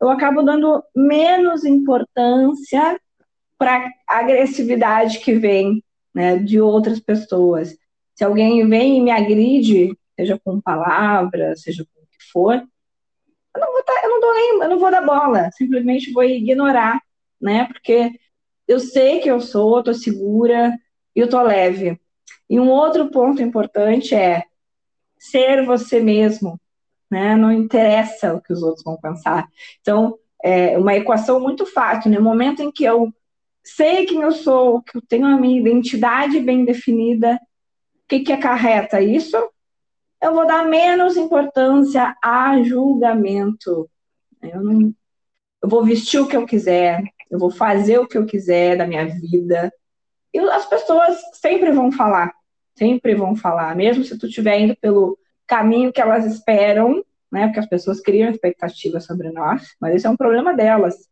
Speaker 1: eu acabo dando menos importância para agressividade que vem né, de outras pessoas. Se alguém vem e me agride, seja com palavras, seja com o que for, eu não vou, tá, eu não dou nem, eu não vou dar bola, simplesmente vou ignorar, né? Porque eu sei que eu sou, eu tô segura e eu tô leve. E um outro ponto importante é ser você mesmo, né? Não interessa o que os outros vão pensar. Então, é uma equação muito fácil. No momento em que eu sei quem eu sou, que eu tenho a minha identidade bem definida, o que, que acarreta isso? Eu vou dar menos importância a julgamento. Eu, não, eu vou vestir o que eu quiser, eu vou fazer o que eu quiser da minha vida, e as pessoas sempre vão falar, sempre vão falar, mesmo se tu estiver indo pelo caminho que elas esperam, né? Porque as pessoas criam expectativas sobre nós, mas esse é um problema delas.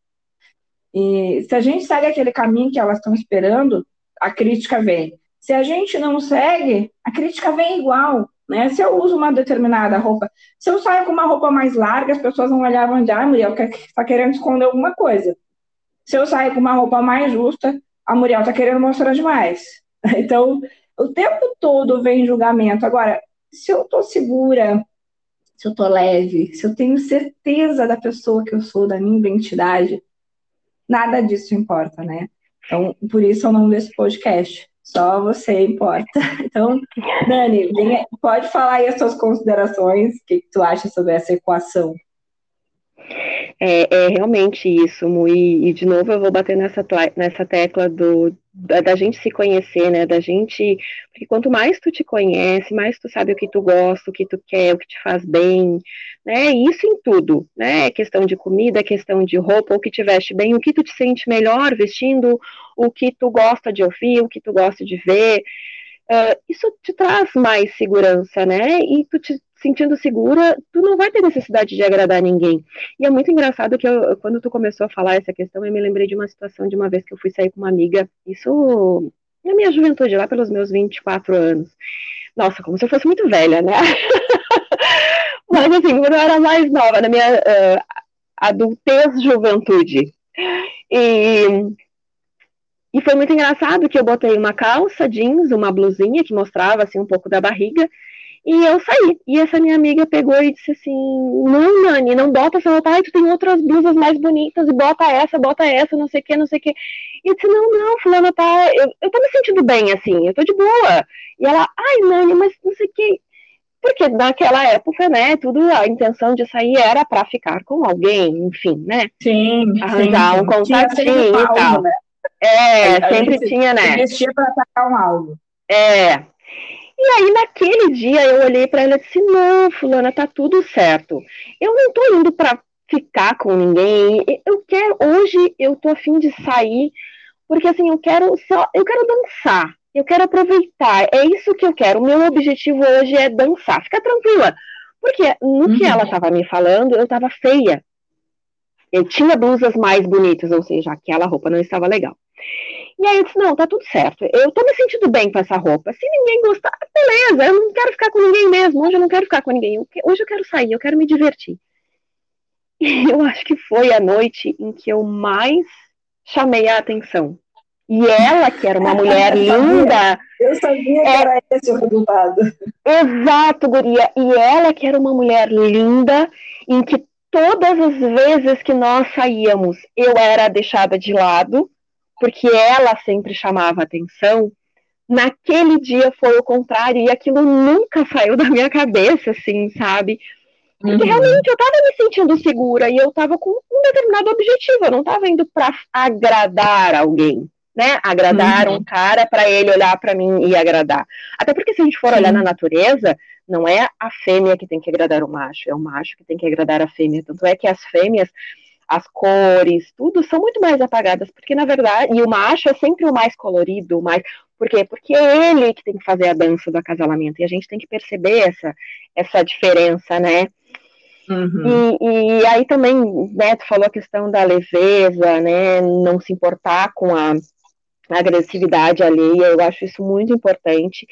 Speaker 1: E se a gente segue aquele caminho que elas estão esperando, a crítica vem. Se a gente não segue, a crítica vem igual. Né? Se eu uso uma determinada roupa, se eu saio com uma roupa mais larga, as pessoas vão olhar e ah, Muriel, está querendo esconder alguma coisa. Se eu saio com uma roupa mais justa, a Muriel tá querendo mostrar demais. Então, o tempo todo vem julgamento. Agora, se eu tô segura, se eu tô leve, se eu tenho certeza da pessoa que eu sou, da minha identidade, nada disso importa, né? Então, por isso eu não desse podcast. Só você importa. Então, Dani, pode falar aí as suas considerações, o que, que tu acha sobre essa equação?
Speaker 2: É, é realmente isso, Mu, e, e, de novo eu vou bater nessa, nessa tecla do, da, da, gente se conhecer, né, da gente, porque quanto mais tu te conhece, mais tu sabe o que tu gosta, o que tu quer, o que te faz bem, né, isso em tudo, né, é questão de comida, é questão de roupa, o que te veste bem, o que tu te sente melhor vestindo, o que tu gosta de ouvir, o que tu gosta de ver, uh, isso te traz mais segurança, né, e tu te sentindo segura, tu não vai ter necessidade de agradar ninguém. E é muito engraçado que eu, quando tu começou a falar essa questão, eu me lembrei de uma situação de uma vez que eu fui sair com uma amiga, isso na minha juventude, lá pelos meus 24 anos. Nossa, como se eu fosse muito velha, né? Mas assim, quando eu era mais nova, na minha uh, adultez juventude. E, e foi muito engraçado que eu botei uma calça jeans, uma blusinha que mostrava assim um pouco da barriga, e eu saí. E essa minha amiga pegou e disse assim: Não, Nani, não bota essa roupa. Ai, tu tem outras blusas mais bonitas, e bota essa, bota essa, não sei o que, não sei o que. E eu disse: Não, não, Fulana, tá. Eu, eu tô me sentindo bem assim, eu tô de boa. E ela: Ai, Nani, mas não sei o que. Porque naquela época, né, tudo a intenção de sair era para ficar com alguém, enfim, né?
Speaker 1: Sim.
Speaker 2: Arranjar sim. um contatinho e tal. Né? É, a sempre tinha, né?
Speaker 1: Investia para atacar um alvo.
Speaker 2: É, e aí, naquele dia, eu olhei para ela e disse: Não, Fulana, tá tudo certo. Eu não tô indo para ficar com ninguém. Eu quero, hoje, eu tô afim de sair, porque assim, eu quero só, eu quero dançar. Eu quero aproveitar. É isso que eu quero. O meu objetivo hoje é dançar. Fica tranquila. Porque no uhum. que ela estava me falando, eu estava feia. Eu tinha blusas mais bonitas, ou seja, aquela roupa não estava legal. E aí eu disse, não, tá tudo certo. Eu tô me sentindo bem com essa roupa. Se ninguém gostar, beleza, eu não quero ficar com ninguém mesmo. Hoje eu não quero ficar com ninguém. Hoje eu quero sair, eu quero me divertir. E eu acho que foi a noite em que eu mais chamei a atenção. E ela, que era uma mulher linda.
Speaker 1: Eu sabia que é, era esse o resultado.
Speaker 2: Exato, Guria. E ela, que era uma mulher linda, em que todas as vezes que nós saíamos, eu era deixada de lado, porque ela sempre chamava atenção. Naquele dia foi o contrário, e aquilo nunca saiu da minha cabeça, assim, sabe? Porque uhum. realmente eu estava me sentindo segura e eu estava com um determinado objetivo, eu não estava indo para agradar alguém né? Agradar uhum. um cara para ele olhar para mim e agradar. Até porque se a gente for Sim. olhar na natureza, não é a fêmea que tem que agradar o macho, é o macho que tem que agradar a fêmea. Tanto é que as fêmeas, as cores, tudo são muito mais apagadas, porque na verdade, e o macho é sempre o mais colorido, o mais por quê? Porque é ele que tem que fazer a dança do acasalamento, e a gente tem que perceber essa, essa diferença, né? Uhum. E, e, aí também, né, tu falou a questão da leveza, né, não se importar com a, agressividade alheia, eu acho isso muito importante.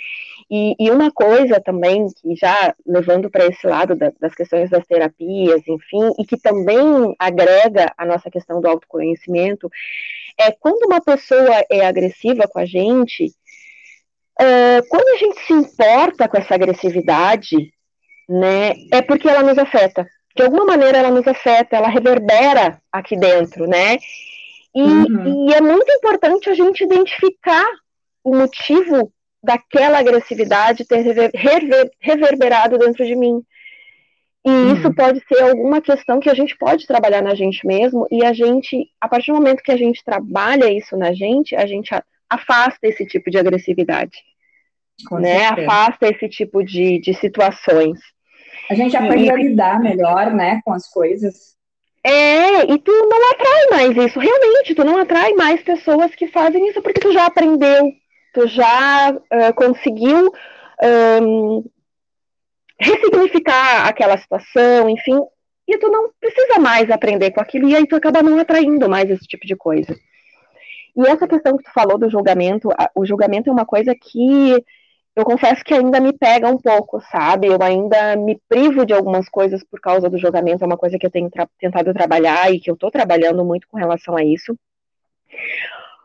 Speaker 2: E, e uma coisa também, que já levando para esse lado da, das questões das terapias, enfim, e que também agrega a nossa questão do autoconhecimento, é quando uma pessoa é agressiva com a gente, quando a gente se importa com essa agressividade, né, é porque ela nos afeta. De alguma maneira ela nos afeta, ela reverbera aqui dentro, né? E, uhum. e é muito importante a gente identificar o motivo daquela agressividade ter rever, rever, reverberado dentro de mim. E uhum. isso pode ser alguma questão que a gente pode trabalhar na gente mesmo, e a gente, a partir do momento que a gente trabalha isso na gente, a gente afasta esse tipo de agressividade. Com né? Afasta esse tipo de, de situações.
Speaker 1: A gente aprende e, a lidar melhor, né, com as coisas.
Speaker 2: É, e tu não atrai mais isso. Realmente, tu não atrai mais pessoas que fazem isso porque tu já aprendeu, tu já uh, conseguiu um, ressignificar aquela situação, enfim, e tu não precisa mais aprender com aquilo, e aí tu acaba não atraindo mais esse tipo de coisa. E essa questão que tu falou do julgamento, o julgamento é uma coisa que eu confesso que ainda me pega um pouco, sabe? Eu ainda me privo de algumas coisas por causa do julgamento, é uma coisa que eu tenho tra tentado trabalhar e que eu estou trabalhando muito com relação a isso.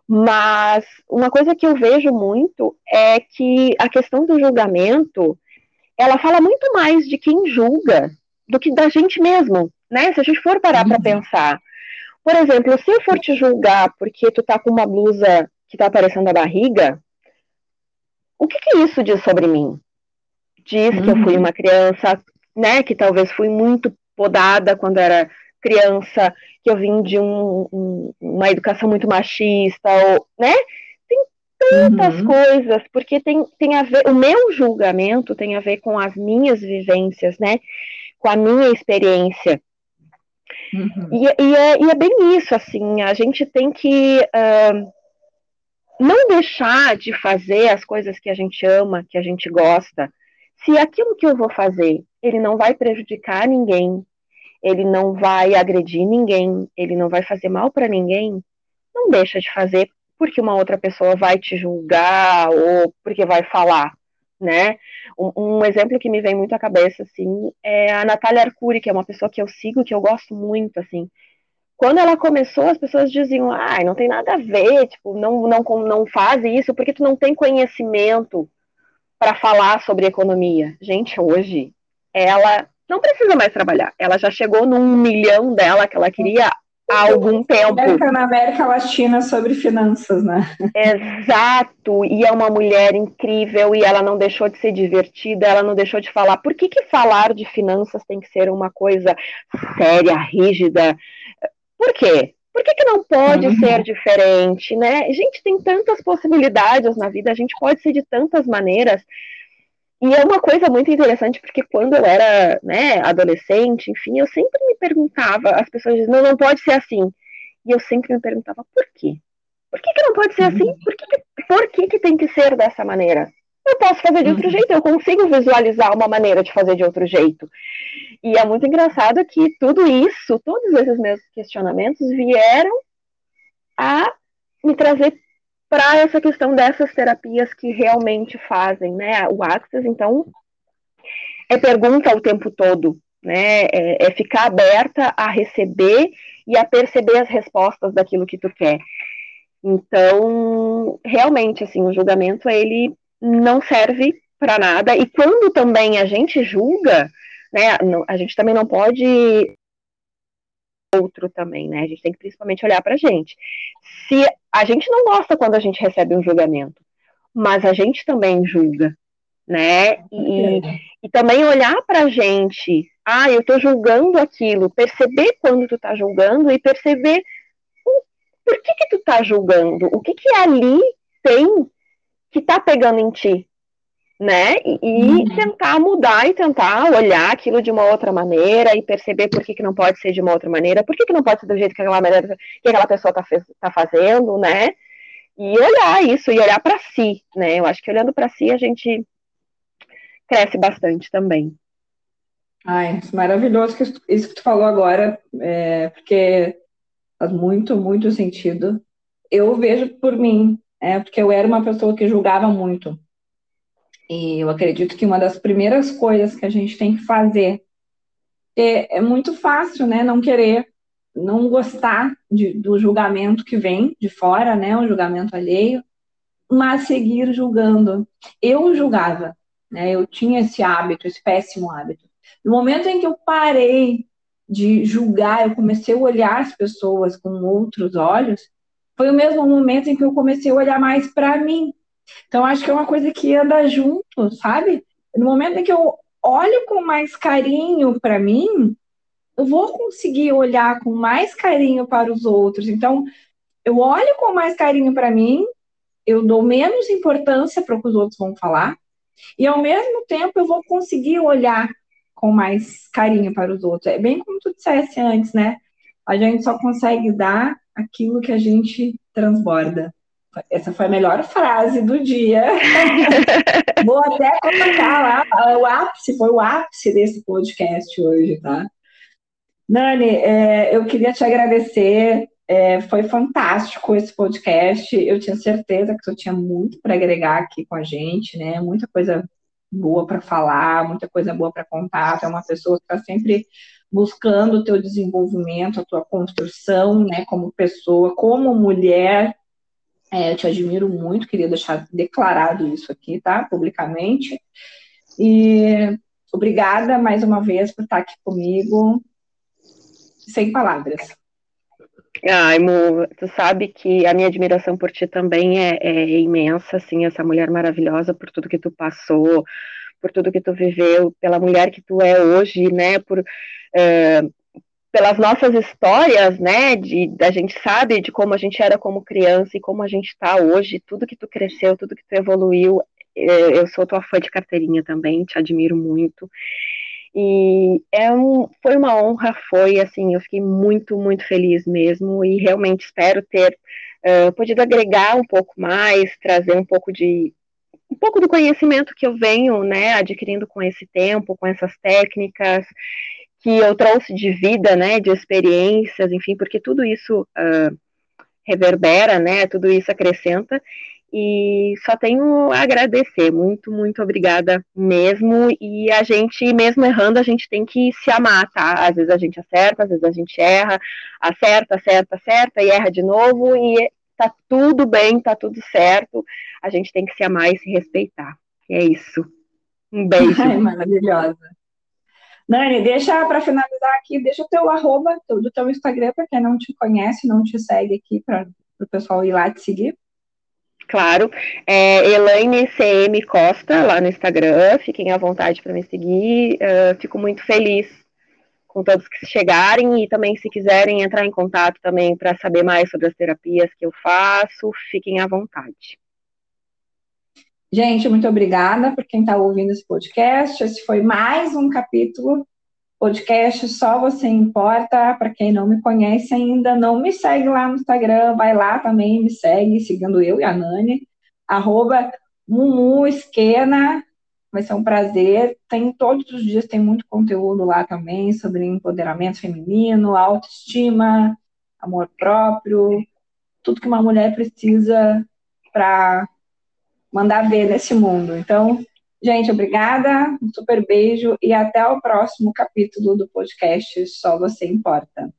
Speaker 2: Mas uma coisa que eu vejo muito é que a questão do julgamento, ela fala muito mais de quem julga do que da gente mesmo, né? Se a gente for parar uhum. para pensar. Por exemplo, se eu for te julgar porque tu tá com uma blusa que tá aparecendo a barriga, o que, que isso diz sobre mim? Diz uhum. que eu fui uhum. uma criança, né, que talvez fui muito podada quando era criança, que eu vim de um, um, uma educação muito machista, ou, né? Tem tantas uhum. coisas, porque tem, tem a ver, o meu julgamento tem a ver com as minhas vivências, né? Com a minha experiência. Uhum. E, e, é, e, é, bem isso, assim, a gente tem que uh, não deixar de fazer as coisas que a gente ama, que a gente gosta, se aquilo que eu vou fazer, ele não vai prejudicar ninguém, ele não vai agredir ninguém, ele não vai fazer mal para ninguém, não deixa de fazer porque uma outra pessoa vai te julgar ou porque vai falar, né? Um, um, exemplo que me vem muito à cabeça, assim, é a Natália Arcuri, que é uma pessoa que eu sigo, que eu gosto muito, assim, quando ela começou, as pessoas diziam, ah, não tem nada a ver, tipo, não, não, não faz isso porque tu não tem conhecimento para falar sobre economia. Gente, hoje, ela não precisa mais trabalhar. Ela já chegou num milhão dela que ela queria há algum tempo.
Speaker 1: Na América Latina sobre finanças, né?
Speaker 2: Exato, e é uma mulher incrível e ela não deixou de ser divertida, ela não deixou de falar. Por que, que falar de finanças tem que ser uma coisa séria, rígida? Por quê? Por que, que não pode uhum. ser diferente, né? A gente tem tantas possibilidades na vida, a gente pode ser de tantas maneiras. E é uma coisa muito interessante, porque quando eu era né, adolescente, enfim, eu sempre me perguntava, as pessoas diziam, não, não pode ser assim. E eu sempre me perguntava, por quê? Por que, que não pode ser assim? Uhum. Por, que, por que, que tem que ser dessa maneira? Eu posso fazer de outro uhum. jeito, eu consigo visualizar uma maneira de fazer de outro jeito. E é muito engraçado que tudo isso, todos esses meus questionamentos vieram a me trazer para essa questão dessas terapias que realmente fazem, né? O Access, então, é pergunta o tempo todo, né? É, é, ficar aberta a receber e a perceber as respostas daquilo que tu quer. Então, realmente, assim, o julgamento ele não serve para nada. E quando também a gente julga, né? A gente também não pode outro também, né? A gente tem que principalmente olhar para a gente. Se a gente não gosta quando a gente recebe um julgamento, mas a gente também julga, né? E, e também olhar para a gente, ah, eu estou julgando aquilo, perceber quando tu está julgando e perceber por que que tu está julgando, o que que ali tem que está pegando em ti, né? E, uhum. tentar mudar e tentar olhar aquilo de uma outra maneira e perceber por que, que não pode ser de uma outra maneira, por que, que não pode ser do jeito que aquela, maneira, que aquela pessoa está tá fazendo, né? E olhar isso e olhar para si, né? Eu acho que olhando para si a gente cresce bastante também.
Speaker 1: Ai, maravilhoso isso que tu falou agora, é, porque faz muito, muito sentido. Eu vejo por mim, é, porque eu era uma pessoa que julgava muito. E eu acredito que uma das primeiras coisas que a gente tem que fazer é, é muito fácil, né? Não querer, não gostar de, do julgamento que vem de fora, né? O julgamento alheio, mas seguir julgando. Eu julgava, né? Eu tinha esse hábito, esse péssimo hábito. No momento em que eu parei de julgar, eu comecei a olhar as pessoas com outros olhos, foi o mesmo momento em que eu comecei a olhar mais para mim, então, acho que é uma coisa que anda junto, sabe? No momento em que eu olho com mais carinho para mim, eu vou conseguir olhar com mais carinho para os outros. Então, eu olho com mais carinho para mim, eu dou menos importância para o que os outros vão falar, e ao mesmo tempo eu vou conseguir olhar com mais carinho para os outros. É bem como tu dissesse antes, né? A gente só consegue dar aquilo que a gente transborda. Essa foi a melhor frase do dia. Vou até colocar lá, o ápice, foi o ápice desse podcast hoje, tá? Nani, é, eu queria te agradecer. É, foi fantástico esse podcast. Eu tinha certeza que tu tinha muito para agregar aqui com a gente, né? Muita coisa boa para falar, muita coisa boa para contar. Tu é uma pessoa que está sempre buscando o teu desenvolvimento, a tua construção, né? Como pessoa, como mulher, é, eu te admiro muito, queria deixar declarado isso aqui, tá? Publicamente. E obrigada mais uma vez por estar aqui comigo. Sem palavras.
Speaker 2: Ai, Mo, tu sabe que a minha admiração por ti também é, é, imensa, assim, essa mulher maravilhosa, por tudo que tu passou, por tudo que tu viveu, pela mulher que tu é hoje, né, por, é, pelas nossas histórias, né, de, a gente sabe de como a gente era como criança e como a gente está hoje, tudo que tu cresceu, tudo que tu evoluiu, é, eu sou tua fã de carteirinha também, te admiro muito, e é um, foi uma honra, foi assim, eu fiquei muito, muito feliz mesmo, e realmente espero ter uh, podido agregar um pouco mais, trazer um pouco de um pouco do conhecimento que eu venho, né, adquirindo com esse tempo, com essas técnicas, que eu trouxe de vida, né, de experiências, enfim, porque tudo isso uh, reverbera, né, tudo isso acrescenta, e só tenho a agradecer, muito, muito obrigada mesmo, e a gente, mesmo errando, a gente tem que se amar, tá, às vezes a gente acerta, às vezes a gente erra, acerta, acerta, acerta, e erra de novo, e tá tudo bem, tá tudo certo, a gente tem que se amar e se respeitar, é isso. Um beijo.
Speaker 1: Ai, maravilhosa. Nani, deixa para finalizar aqui, deixa o teu arroba do teu Instagram para quem não te conhece, não te segue aqui, para o pessoal ir lá te seguir.
Speaker 2: Claro, é Elaine CM Costa lá no Instagram, fiquem à vontade para me seguir, uh, fico muito feliz com todos que chegarem e também se quiserem entrar em contato também para saber mais sobre as terapias que eu faço, fiquem à vontade.
Speaker 1: Gente, muito obrigada por quem está ouvindo esse podcast. Esse foi mais um capítulo podcast Só Você Importa. Para quem não me conhece ainda, não me segue lá no Instagram, vai lá também, me segue, seguindo eu e a Nani, arroba Mumu Esquena. Vai ser um prazer. Tem todos os dias, tem muito conteúdo lá também sobre empoderamento feminino, autoestima, amor próprio, tudo que uma mulher precisa para mandar ver nesse mundo. Então, gente, obrigada, um super beijo e até o próximo capítulo do podcast Só Você Importa.